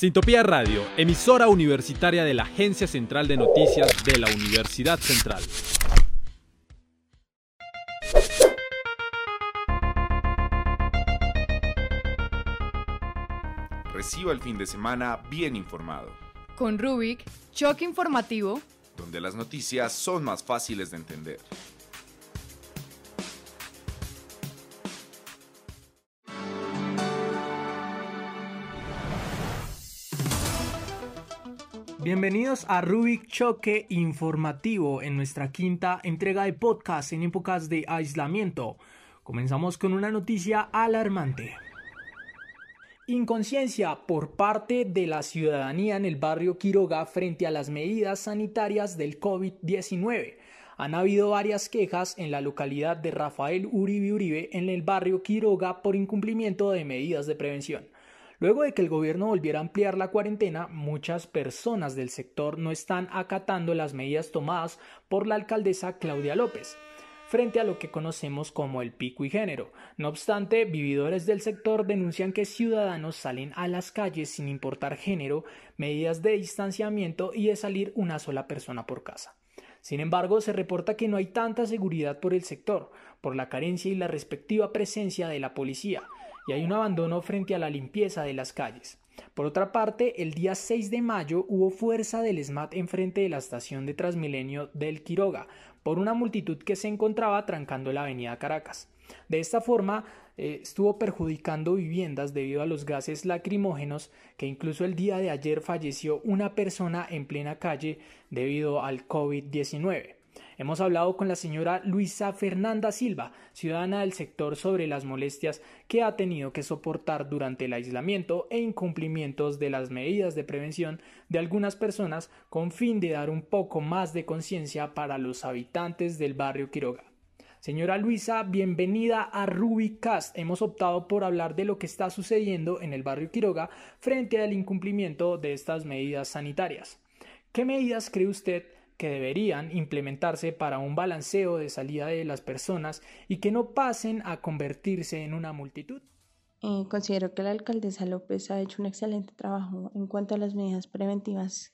Sintopía Radio, emisora universitaria de la Agencia Central de Noticias de la Universidad Central. Reciba el fin de semana bien informado. Con Rubik, choque informativo, donde las noticias son más fáciles de entender. Bienvenidos a Rubik Choque Informativo en nuestra quinta entrega de podcast en épocas de aislamiento. Comenzamos con una noticia alarmante. Inconsciencia por parte de la ciudadanía en el barrio Quiroga frente a las medidas sanitarias del COVID-19. Han habido varias quejas en la localidad de Rafael Uribe Uribe en el barrio Quiroga por incumplimiento de medidas de prevención. Luego de que el gobierno volviera a ampliar la cuarentena, muchas personas del sector no están acatando las medidas tomadas por la alcaldesa Claudia López frente a lo que conocemos como el pico y género. No obstante, vividores del sector denuncian que ciudadanos salen a las calles sin importar género, medidas de distanciamiento y de salir una sola persona por casa. Sin embargo, se reporta que no hay tanta seguridad por el sector, por la carencia y la respectiva presencia de la policía, y hay un abandono frente a la limpieza de las calles. Por otra parte, el día 6 de mayo hubo fuerza del SMAT enfrente de la estación de Transmilenio del Quiroga, por una multitud que se encontraba trancando la avenida Caracas. De esta forma, eh, estuvo perjudicando viviendas debido a los gases lacrimógenos que incluso el día de ayer falleció una persona en plena calle debido al COVID-19. Hemos hablado con la señora Luisa Fernanda Silva, ciudadana del sector, sobre las molestias que ha tenido que soportar durante el aislamiento e incumplimientos de las medidas de prevención de algunas personas con fin de dar un poco más de conciencia para los habitantes del barrio Quiroga. Señora Luisa, bienvenida a Rubicast. Hemos optado por hablar de lo que está sucediendo en el barrio Quiroga frente al incumplimiento de estas medidas sanitarias. ¿Qué medidas cree usted que deberían implementarse para un balanceo de salida de las personas y que no pasen a convertirse en una multitud? Eh, considero que la alcaldesa López ha hecho un excelente trabajo en cuanto a las medidas preventivas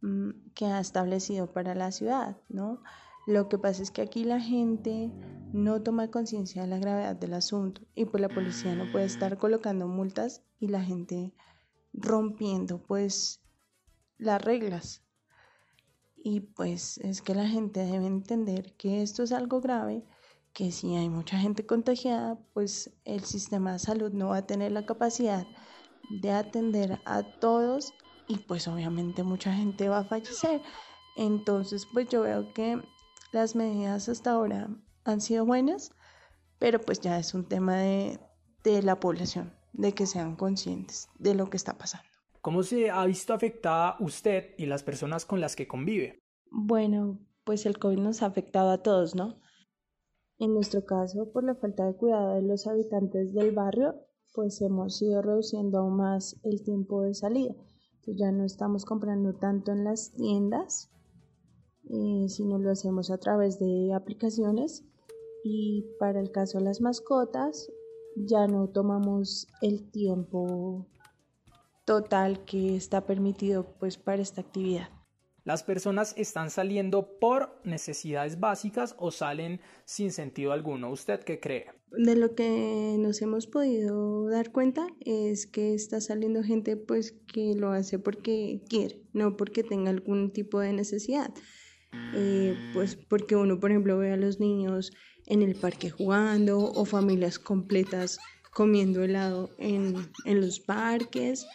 mm, que ha establecido para la ciudad, ¿no? Lo que pasa es que aquí la gente no toma conciencia de la gravedad del asunto y pues la policía no puede estar colocando multas y la gente rompiendo pues las reglas y pues es que la gente debe entender que esto es algo grave, que si hay mucha gente contagiada, pues el sistema de salud no va a tener la capacidad de atender a todos y pues obviamente mucha gente va a fallecer. Entonces pues yo veo que las medidas hasta ahora han sido buenas, pero pues ya es un tema de, de la población, de que sean conscientes de lo que está pasando. ¿Cómo se ha visto afectada usted y las personas con las que convive? Bueno, pues el COVID nos ha afectado a todos, ¿no? En nuestro caso, por la falta de cuidado de los habitantes del barrio, pues hemos ido reduciendo aún más el tiempo de salida. Ya no estamos comprando tanto en las tiendas, eh, sino lo hacemos a través de aplicaciones. Y para el caso de las mascotas, ya no tomamos el tiempo total que está permitido pues para esta actividad. ¿Las personas están saliendo por necesidades básicas o salen sin sentido alguno? ¿Usted qué cree? De lo que nos hemos podido dar cuenta es que está saliendo gente pues que lo hace porque quiere, no porque tenga algún tipo de necesidad. Eh, pues porque uno, por ejemplo, ve a los niños en el parque jugando o familias completas comiendo helado en, en los parques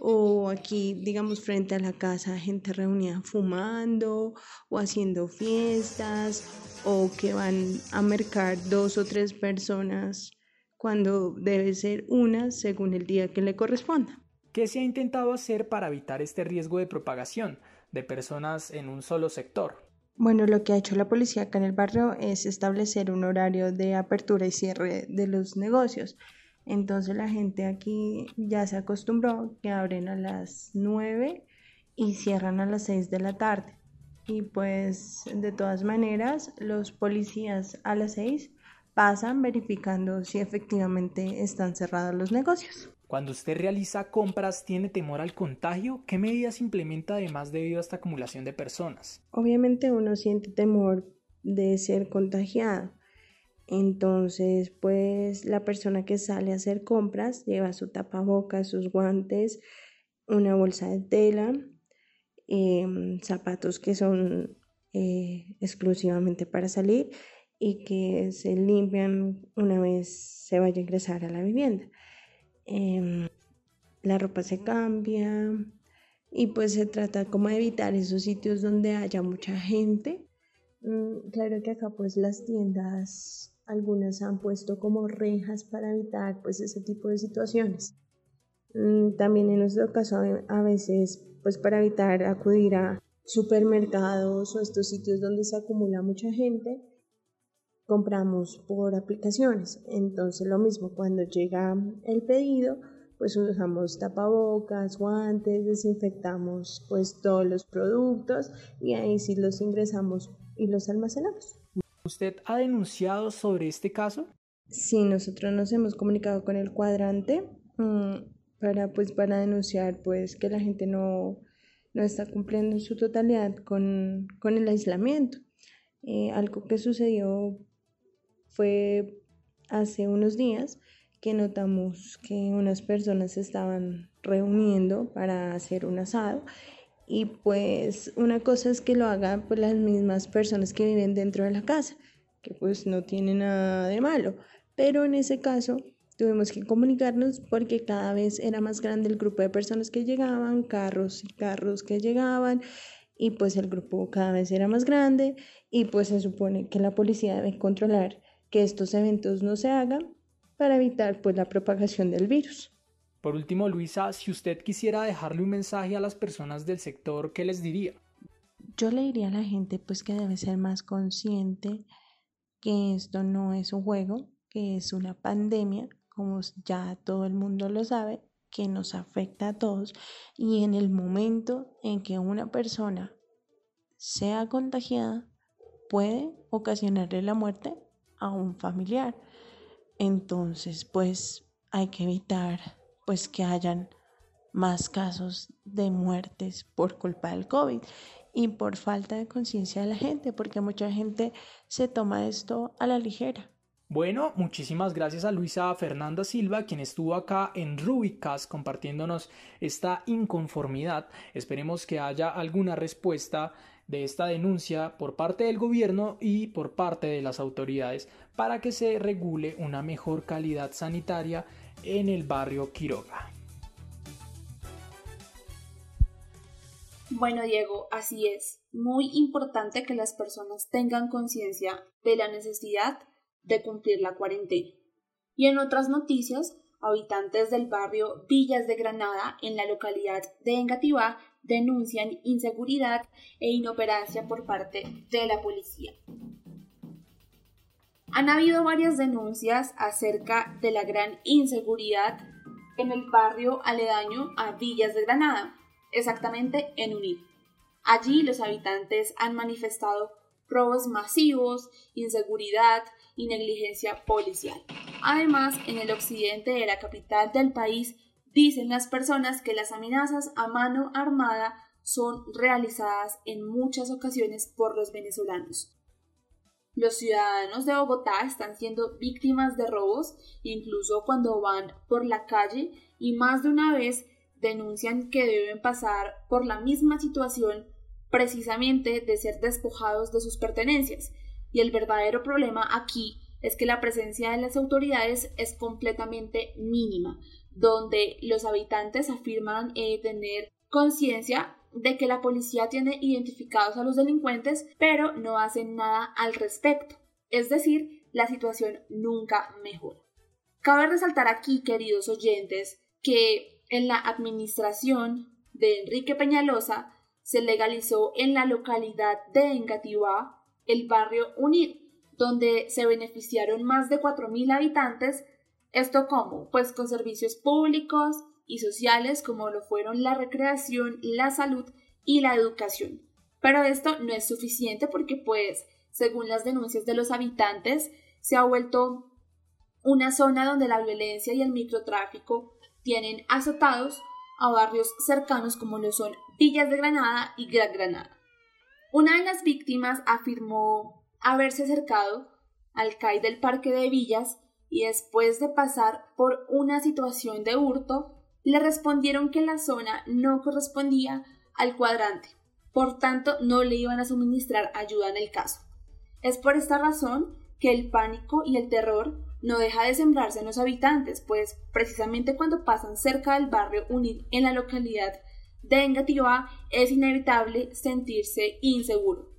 o aquí, digamos, frente a la casa, gente reunida fumando o haciendo fiestas o que van a mercar dos o tres personas cuando debe ser una según el día que le corresponda. ¿Qué se ha intentado hacer para evitar este riesgo de propagación de personas en un solo sector? Bueno, lo que ha hecho la policía acá en el barrio es establecer un horario de apertura y cierre de los negocios. Entonces la gente aquí ya se acostumbró que abren a las 9 y cierran a las 6 de la tarde. Y pues de todas maneras los policías a las 6 pasan verificando si efectivamente están cerrados los negocios. Cuando usted realiza compras, ¿tiene temor al contagio? ¿Qué medidas implementa además debido a esta acumulación de personas? Obviamente uno siente temor de ser contagiado. Entonces, pues la persona que sale a hacer compras lleva su tapabocas, sus guantes, una bolsa de tela, em, zapatos que son eh, exclusivamente para salir y que se limpian una vez se vaya a ingresar a la vivienda. Em, la ropa se cambia y pues se trata como de evitar esos sitios donde haya mucha gente. Mm, claro que acá pues las tiendas, algunas han puesto como rejas para evitar pues ese tipo de situaciones. Mm, también en nuestro caso a veces pues para evitar acudir a supermercados o estos sitios donde se acumula mucha gente, compramos por aplicaciones. Entonces lo mismo, cuando llega el pedido, pues usamos tapabocas, guantes, desinfectamos pues todos los productos y ahí sí los ingresamos y los almacenamos. ¿Usted ha denunciado sobre este caso? Sí, nosotros nos hemos comunicado con el cuadrante mm, para pues para denunciar pues que la gente no, no está cumpliendo en su totalidad con, con el aislamiento. Eh, algo que sucedió fue hace unos días que notamos que unas personas estaban reuniendo para hacer un asado y pues una cosa es que lo hagan por las mismas personas que viven dentro de la casa, que pues no tiene nada de malo, pero en ese caso tuvimos que comunicarnos porque cada vez era más grande el grupo de personas que llegaban, carros y carros que llegaban y pues el grupo cada vez era más grande y pues se supone que la policía debe controlar que estos eventos no se hagan para evitar pues la propagación del virus. Por último, Luisa, si usted quisiera dejarle un mensaje a las personas del sector, ¿qué les diría? Yo le diría a la gente pues que debe ser más consciente que esto no es un juego, que es una pandemia, como ya todo el mundo lo sabe, que nos afecta a todos y en el momento en que una persona sea contagiada puede ocasionarle la muerte a un familiar. Entonces, pues hay que evitar pues que hayan más casos de muertes por culpa del COVID y por falta de conciencia de la gente, porque mucha gente se toma esto a la ligera. Bueno, muchísimas gracias a Luisa Fernanda Silva, quien estuvo acá en Rubicas compartiéndonos esta inconformidad. Esperemos que haya alguna respuesta de esta denuncia por parte del gobierno y por parte de las autoridades para que se regule una mejor calidad sanitaria en el barrio Quiroga. Bueno, Diego, así es. Muy importante que las personas tengan conciencia de la necesidad de cumplir la cuarentena. Y en otras noticias, habitantes del barrio Villas de Granada, en la localidad de Engativá, denuncian inseguridad e inoperancia por parte de la policía. Han habido varias denuncias acerca de la gran inseguridad en el barrio aledaño a Villas de Granada, exactamente en Unir. Allí los habitantes han manifestado robos masivos, inseguridad y negligencia policial. Además, en el occidente de la capital del país Dicen las personas que las amenazas a mano armada son realizadas en muchas ocasiones por los venezolanos. Los ciudadanos de Bogotá están siendo víctimas de robos incluso cuando van por la calle y más de una vez denuncian que deben pasar por la misma situación precisamente de ser despojados de sus pertenencias. Y el verdadero problema aquí es que la presencia de las autoridades es completamente mínima donde los habitantes afirman eh, tener conciencia de que la policía tiene identificados a los delincuentes, pero no hacen nada al respecto. Es decir, la situación nunca mejora. Cabe resaltar aquí, queridos oyentes, que en la administración de Enrique Peñalosa se legalizó en la localidad de Engativá el barrio Unir, donde se beneficiaron más de 4.000 habitantes ¿Esto cómo? Pues con servicios públicos y sociales como lo fueron la recreación, la salud y la educación. Pero esto no es suficiente porque pues, según las denuncias de los habitantes, se ha vuelto una zona donde la violencia y el microtráfico tienen azotados a barrios cercanos como lo son Villas de Granada y Gran Granada. Una de las víctimas afirmó haberse acercado al CAI del Parque de Villas y después de pasar por una situación de hurto, le respondieron que la zona no correspondía al cuadrante, por tanto no le iban a suministrar ayuda en el caso. Es por esta razón que el pánico y el terror no deja de sembrarse en los habitantes, pues precisamente cuando pasan cerca del barrio Unid en la localidad de Engativá es inevitable sentirse inseguro.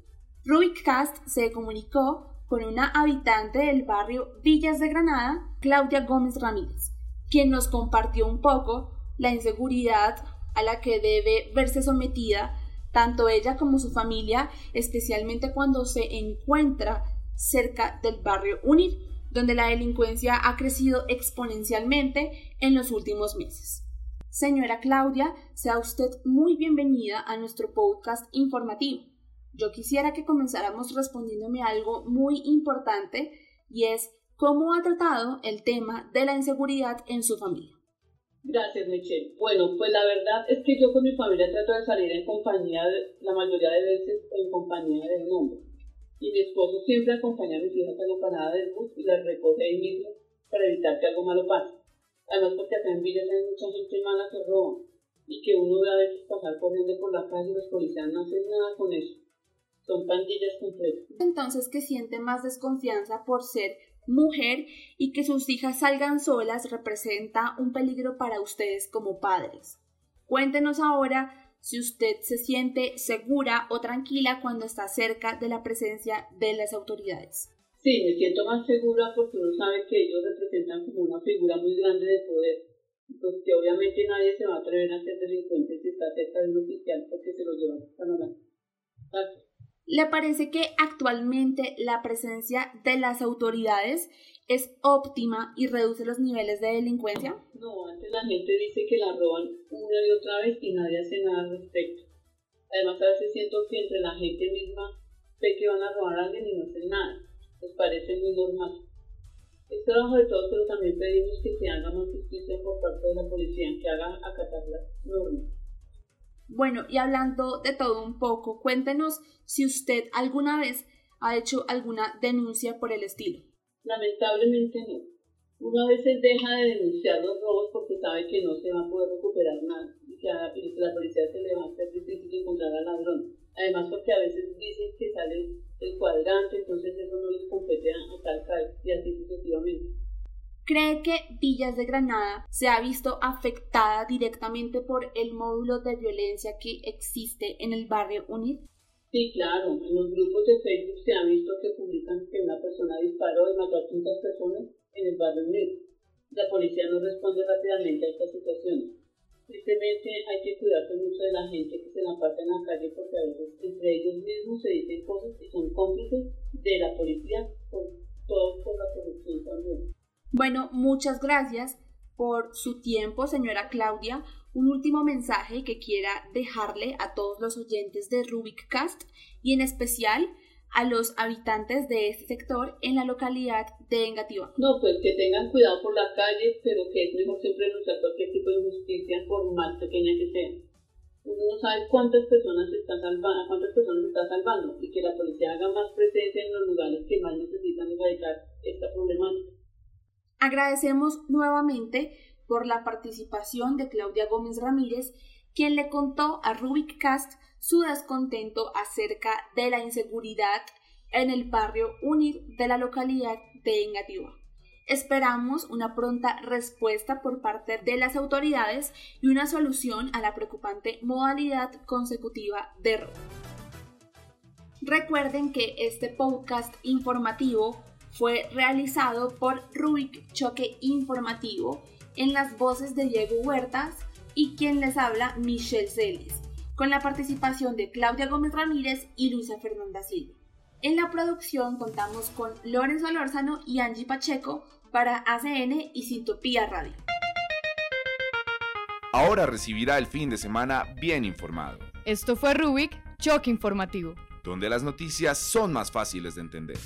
Rubik Cast se comunicó con una habitante del barrio Villas de Granada, Claudia Gómez Ramírez, quien nos compartió un poco la inseguridad a la que debe verse sometida tanto ella como su familia, especialmente cuando se encuentra cerca del barrio Unir, donde la delincuencia ha crecido exponencialmente en los últimos meses. Señora Claudia, sea usted muy bienvenida a nuestro podcast informativo. Yo quisiera que comenzáramos respondiéndome algo muy importante y es cómo ha tratado el tema de la inseguridad en su familia. Gracias, Michelle. Bueno, pues la verdad es que yo con mi familia trato de salir en compañía, de, la mayoría de veces en compañía de un hombre. Y mi esposo siempre acompaña a mis hijas a la parada del bus y las recoge ahí mismo para evitar que algo malo pase. Además, porque acá en Villas hay mucha gente mala que roba y que uno ve a veces pasar corriendo por la calle y los policías no hacen nada con eso. Son pandillas completas. Entonces, que siente más desconfianza por ser mujer y que sus hijas salgan solas representa un peligro para ustedes como padres. Cuéntenos ahora si usted se siente segura o tranquila cuando está cerca de la presencia de las autoridades. Sí, me siento más segura porque uno sabe que ellos representan como una figura muy grande de poder. Pues que obviamente nadie se va a atrever a ser delincuente si está cerca de un oficial porque se lo llevan a la ¿Le parece que actualmente la presencia de las autoridades es óptima y reduce los niveles de delincuencia? No, antes la gente dice que la roban una y otra vez y nadie hace nada al respecto. Además, a veces siento que entre la gente misma ve que van a robar a alguien y no hacen nada nos parece muy normal. Es trabajo de todos, pero también pedimos que se haga más justicia por parte de la policía, que haga acatar las normas. Bueno, y hablando de todo un poco, cuéntenos si usted alguna vez ha hecho alguna denuncia por el estilo. Lamentablemente no. Una vez se deja de denunciar los robos porque sabe que no se va a poder recuperar nada y que a la policía se le va a hacer difícil encontrar al ladrón. Además porque a veces dicen que sale el cuadrante, entonces eso no les compete a tal y así sucesivamente. ¿Cree que Villas de Granada se ha visto afectada directamente por el módulo de violencia que existe en el barrio UNID? Sí, claro. En los grupos de Facebook se ha visto que publican que una persona disparó y mató a 30 personas en el barrio UNID. La policía no responde rápidamente a estas situaciones. Tristemente hay que cuidarse mucho de la gente que se la pasa en la calle porque a veces entre ellos mismos se dicen cosas y son cómplices de la policía, por, todo por la corrupción también. Bueno, muchas gracias por su tiempo, señora Claudia. Un último mensaje que quiera dejarle a todos los oyentes de Rubik Cast y en especial a los habitantes de este sector en la localidad de Engativá? No, pues que tengan cuidado por la calle, pero que es mejor siempre denunciar cualquier tipo de injusticia, por más pequeña que sea. Uno no sabe cuántas personas está salvando, cuántas personas está salvando y que la policía haga más presencia en los lugares que más necesitan erradicar esta problemática. Agradecemos nuevamente por la participación de Claudia Gómez Ramírez, quien le contó a Rubik Cast su descontento acerca de la inseguridad en el barrio Unir de la localidad de Engativá. Esperamos una pronta respuesta por parte de las autoridades y una solución a la preocupante modalidad consecutiva de robo. Recuerden que este podcast informativo fue realizado por Rubik Choque Informativo en las voces de Diego Huertas y quien les habla Michelle Celis con la participación de Claudia Gómez Ramírez y Luisa Fernanda Silva. En la producción contamos con Lorenzo Alórzano y Angie Pacheco para ACN y Sintopía Radio. Ahora recibirá el fin de semana bien informado. Esto fue Rubik, Choque Informativo. Donde las noticias son más fáciles de entender.